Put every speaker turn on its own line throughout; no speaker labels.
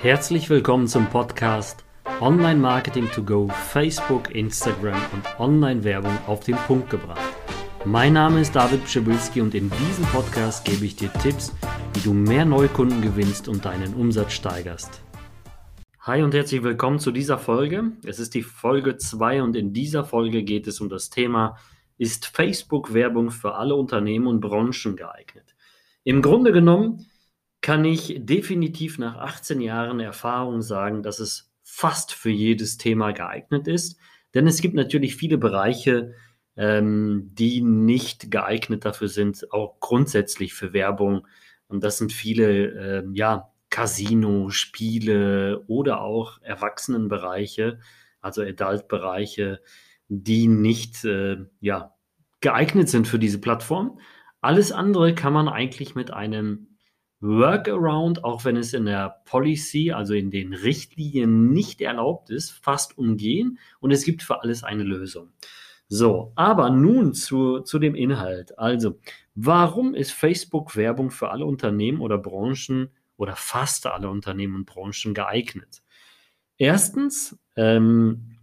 Herzlich willkommen zum Podcast Online Marketing to Go, Facebook, Instagram und Online-Werbung auf den Punkt gebracht. Mein Name ist David Pschibilski und in diesem Podcast gebe ich dir Tipps, wie du mehr Neukunden gewinnst und deinen Umsatz steigerst. Hi und herzlich willkommen zu dieser Folge. Es ist die Folge 2 und in dieser Folge geht es um das Thema, ist Facebook-Werbung für alle Unternehmen und Branchen geeignet? Im Grunde genommen kann ich definitiv nach 18 Jahren Erfahrung sagen, dass es fast für jedes Thema geeignet ist. Denn es gibt natürlich viele Bereiche, ähm, die nicht geeignet dafür sind, auch grundsätzlich für Werbung. Und das sind viele, ähm, ja, Casino, Spiele oder auch Erwachsenenbereiche, also Adult-Bereiche, die nicht, äh, ja, geeignet sind für diese Plattform. Alles andere kann man eigentlich mit einem Workaround, auch wenn es in der Policy, also in den Richtlinien nicht erlaubt ist, fast umgehen und es gibt für alles eine Lösung. So, aber nun zu, zu dem Inhalt. Also, warum ist Facebook Werbung für alle Unternehmen oder Branchen oder fast alle Unternehmen und Branchen geeignet? Erstens, ähm,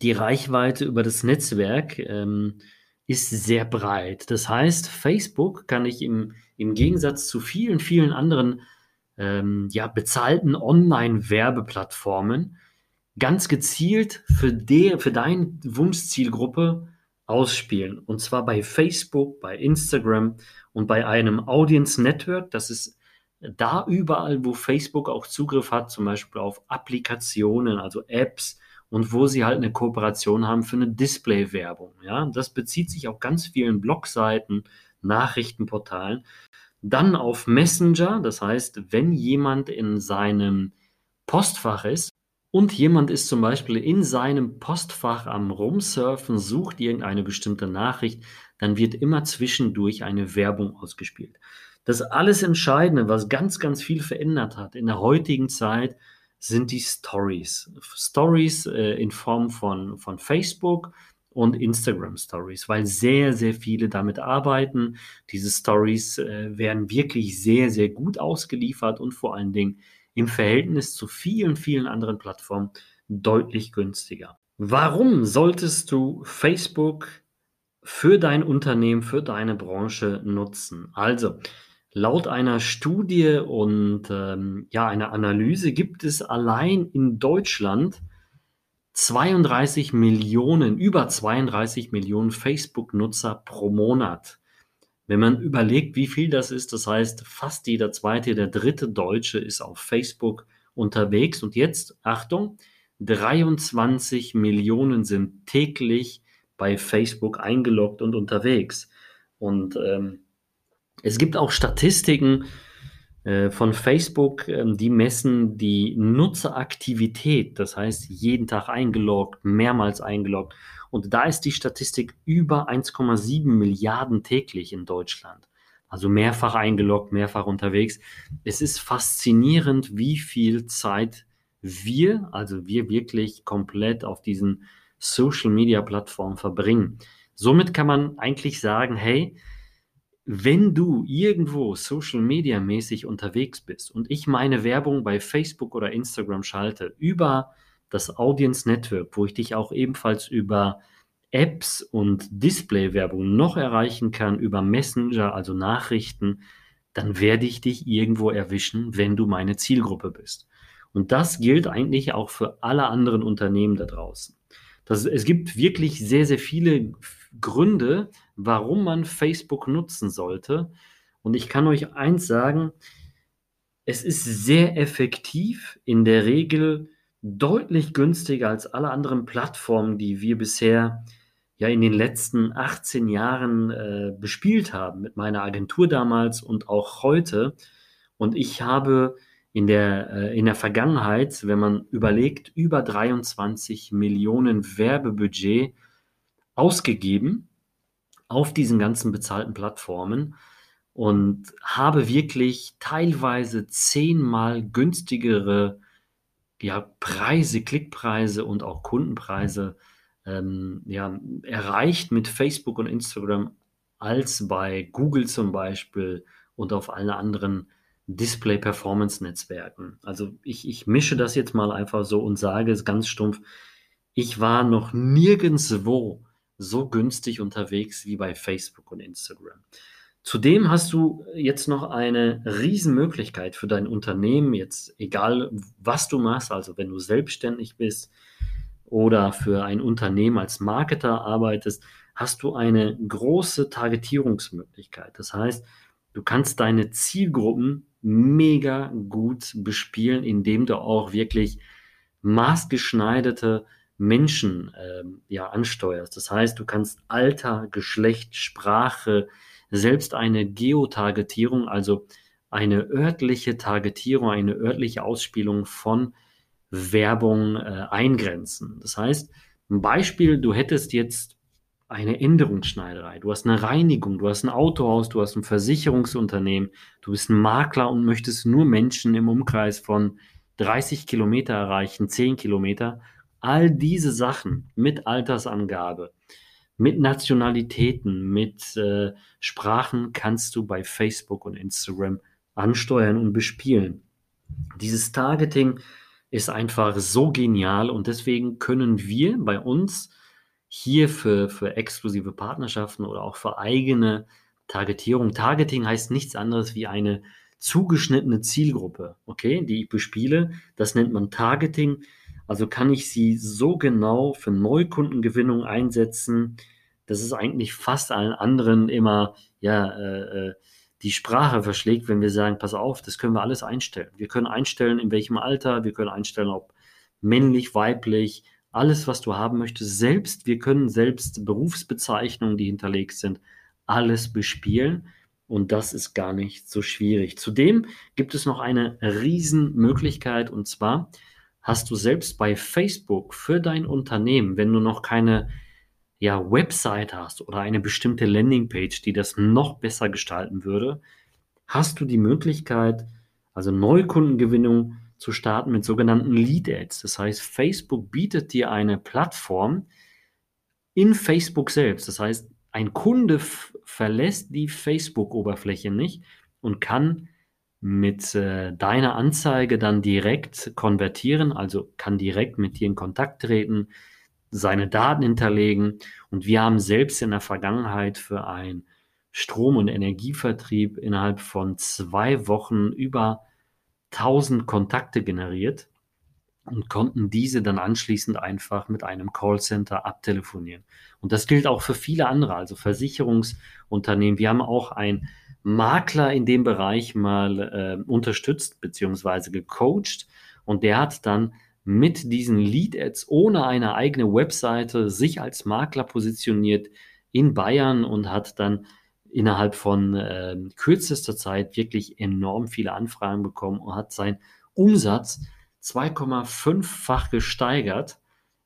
die Reichweite über das Netzwerk ähm, ist sehr breit. Das heißt, Facebook kann ich im, im Gegensatz zu vielen, vielen anderen ähm, ja, bezahlten Online-Werbeplattformen ganz gezielt für, de, für deine Wunschzielgruppe ausspielen. Und zwar bei Facebook, bei Instagram und bei einem Audience Network. Das ist da überall, wo Facebook auch Zugriff hat, zum Beispiel auf Applikationen, also Apps, und wo sie halt eine Kooperation haben für eine Display-Werbung. Ja, das bezieht sich auf ganz vielen Blogseiten, Nachrichtenportalen. Dann auf Messenger, das heißt, wenn jemand in seinem Postfach ist und jemand ist zum Beispiel in seinem Postfach am Rumsurfen, sucht irgendeine bestimmte Nachricht, dann wird immer zwischendurch eine Werbung ausgespielt. Das alles Entscheidende, was ganz, ganz viel verändert hat in der heutigen Zeit, sind die Stories. Stories äh, in Form von, von Facebook und Instagram Stories, weil sehr, sehr viele damit arbeiten. Diese Stories äh, werden wirklich sehr, sehr gut ausgeliefert und vor allen Dingen im Verhältnis zu vielen, vielen anderen Plattformen deutlich günstiger. Warum solltest du Facebook für dein Unternehmen, für deine Branche nutzen? Also, Laut einer Studie und ähm, ja, einer Analyse gibt es allein in Deutschland 32 Millionen, über 32 Millionen Facebook-Nutzer pro Monat. Wenn man überlegt, wie viel das ist, das heißt, fast jeder zweite, der dritte Deutsche ist auf Facebook unterwegs. Und jetzt, Achtung, 23 Millionen sind täglich bei Facebook eingeloggt und unterwegs. Und ähm, es gibt auch Statistiken äh, von Facebook, ähm, die messen die Nutzeraktivität, das heißt jeden Tag eingeloggt, mehrmals eingeloggt. Und da ist die Statistik über 1,7 Milliarden täglich in Deutschland. Also mehrfach eingeloggt, mehrfach unterwegs. Es ist faszinierend, wie viel Zeit wir, also wir wirklich komplett auf diesen Social-Media-Plattformen verbringen. Somit kann man eigentlich sagen, hey, wenn du irgendwo Social Media mäßig unterwegs bist und ich meine Werbung bei Facebook oder Instagram schalte über das Audience Network, wo ich dich auch ebenfalls über Apps und Display-Werbung noch erreichen kann, über Messenger, also Nachrichten, dann werde ich dich irgendwo erwischen, wenn du meine Zielgruppe bist. Und das gilt eigentlich auch für alle anderen Unternehmen da draußen. Das, es gibt wirklich sehr, sehr viele Gründe, warum man Facebook nutzen sollte. Und ich kann euch eins sagen, es ist sehr effektiv, in der Regel deutlich günstiger als alle anderen Plattformen, die wir bisher ja in den letzten 18 Jahren äh, bespielt haben, mit meiner Agentur damals und auch heute. Und ich habe in der, äh, in der Vergangenheit, wenn man überlegt, über 23 Millionen Werbebudget ausgegeben auf diesen ganzen bezahlten Plattformen und habe wirklich teilweise zehnmal günstigere ja, Preise, Klickpreise und auch Kundenpreise ähm, ja, erreicht mit Facebook und Instagram als bei Google zum Beispiel und auf allen anderen Display-Performance-Netzwerken. Also ich, ich mische das jetzt mal einfach so und sage es ganz stumpf, ich war noch nirgendwo so günstig unterwegs wie bei Facebook und Instagram. Zudem hast du jetzt noch eine Riesenmöglichkeit für dein Unternehmen, jetzt egal was du machst, also wenn du selbstständig bist oder für ein Unternehmen als Marketer arbeitest, hast du eine große Targetierungsmöglichkeit. Das heißt, du kannst deine Zielgruppen mega gut bespielen, indem du auch wirklich maßgeschneiderte Menschen äh, ja, ansteuerst. Das heißt, du kannst Alter, Geschlecht, Sprache, selbst eine Geotargetierung, also eine örtliche Targetierung, eine örtliche Ausspielung von Werbung äh, eingrenzen. Das heißt, ein Beispiel, du hättest jetzt eine Änderungsschneiderei, du hast eine Reinigung, du hast ein Autohaus, du hast ein Versicherungsunternehmen, du bist ein Makler und möchtest nur Menschen im Umkreis von 30 Kilometer erreichen, 10 Kilometer. All diese Sachen mit Altersangabe, mit Nationalitäten, mit äh, Sprachen kannst du bei Facebook und Instagram ansteuern und bespielen. Dieses Targeting ist einfach so genial und deswegen können wir bei uns hier für, für exklusive Partnerschaften oder auch für eigene Targetierung. Targeting heißt nichts anderes wie eine zugeschnittene Zielgruppe, okay, die ich bespiele. Das nennt man Targeting. Also kann ich sie so genau für Neukundengewinnung einsetzen, dass es eigentlich fast allen anderen immer ja äh, äh, die Sprache verschlägt, wenn wir sagen, pass auf, das können wir alles einstellen. Wir können einstellen, in welchem Alter, wir können einstellen, ob männlich, weiblich, alles, was du haben möchtest, selbst, wir können selbst Berufsbezeichnungen, die hinterlegt sind, alles bespielen. Und das ist gar nicht so schwierig. Zudem gibt es noch eine Riesenmöglichkeit und zwar hast du selbst bei Facebook für dein Unternehmen, wenn du noch keine ja, Website hast oder eine bestimmte Landingpage, die das noch besser gestalten würde, hast du die Möglichkeit, also Neukundengewinnung zu starten mit sogenannten Lead Ads. Das heißt, Facebook bietet dir eine Plattform in Facebook selbst. Das heißt, ein Kunde verlässt die Facebook-Oberfläche nicht und kann mit äh, deiner Anzeige dann direkt konvertieren, also kann direkt mit dir in Kontakt treten, seine Daten hinterlegen. Und wir haben selbst in der Vergangenheit für ein Strom- und Energievertrieb innerhalb von zwei Wochen über 1000 Kontakte generiert und konnten diese dann anschließend einfach mit einem Callcenter abtelefonieren. Und das gilt auch für viele andere, also Versicherungsunternehmen. Wir haben auch einen Makler in dem Bereich mal äh, unterstützt bzw. gecoacht und der hat dann mit diesen Lead-Ads ohne eine eigene Webseite sich als Makler positioniert in Bayern und hat dann innerhalb von äh, kürzester Zeit wirklich enorm viele Anfragen bekommen und hat seinen Umsatz 2,5-fach gesteigert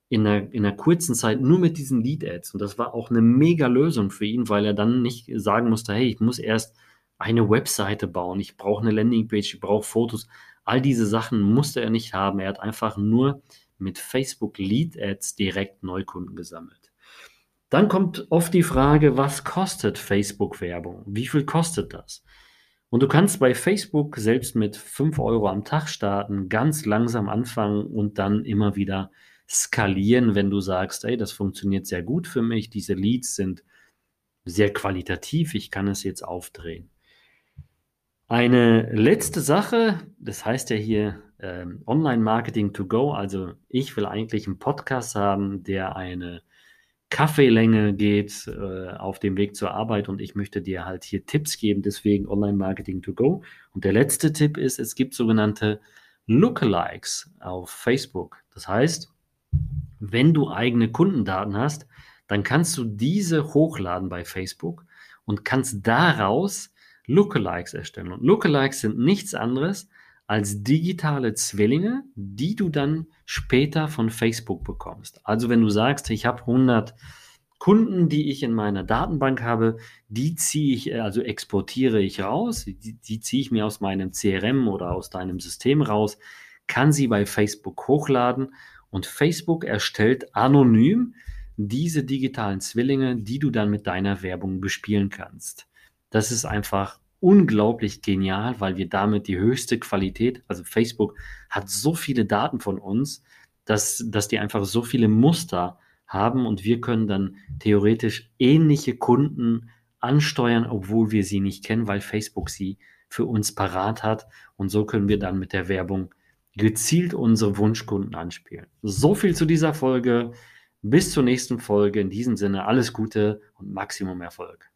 in einer, in einer kurzen Zeit nur mit diesen Lead-Ads. Und das war auch eine mega Lösung für ihn, weil er dann nicht sagen musste, hey, ich muss erst eine Webseite bauen, ich brauche eine Landingpage, ich brauche Fotos. All diese Sachen musste er nicht haben. Er hat einfach nur mit Facebook Lead-Ads direkt Neukunden gesammelt. Dann kommt oft die Frage, was kostet Facebook-Werbung? Wie viel kostet das? Und du kannst bei Facebook selbst mit 5 Euro am Tag starten, ganz langsam anfangen und dann immer wieder skalieren, wenn du sagst, hey, das funktioniert sehr gut für mich, diese Leads sind sehr qualitativ, ich kann es jetzt aufdrehen. Eine letzte Sache, das heißt ja hier ähm, Online-Marketing to go, also ich will eigentlich einen Podcast haben, der eine Kaffeelänge geht äh, auf dem Weg zur Arbeit und ich möchte dir halt hier Tipps geben, deswegen Online-Marketing to go. Und der letzte Tipp ist, es gibt sogenannte Lookalikes auf Facebook. Das heißt, wenn du eigene Kundendaten hast, dann kannst du diese hochladen bei Facebook und kannst daraus Lookalikes erstellen. Und Lookalikes sind nichts anderes als digitale Zwillinge, die du dann später von Facebook bekommst. Also wenn du sagst, ich habe 100 Kunden, die ich in meiner Datenbank habe, die ziehe ich, äh, also exportiere ich raus, die, die ziehe ich mir aus meinem CRM oder aus deinem System raus, kann sie bei Facebook hochladen und Facebook erstellt anonym diese digitalen Zwillinge, die du dann mit deiner Werbung bespielen kannst. Das ist einfach unglaublich genial, weil wir damit die höchste Qualität, also Facebook hat so viele Daten von uns, dass, dass die einfach so viele Muster haben und wir können dann theoretisch ähnliche Kunden ansteuern, obwohl wir sie nicht kennen, weil Facebook sie für uns parat hat und so können wir dann mit der Werbung gezielt unsere Wunschkunden anspielen. So viel zu dieser Folge. Bis zur nächsten Folge. In diesem Sinne alles Gute und Maximum Erfolg.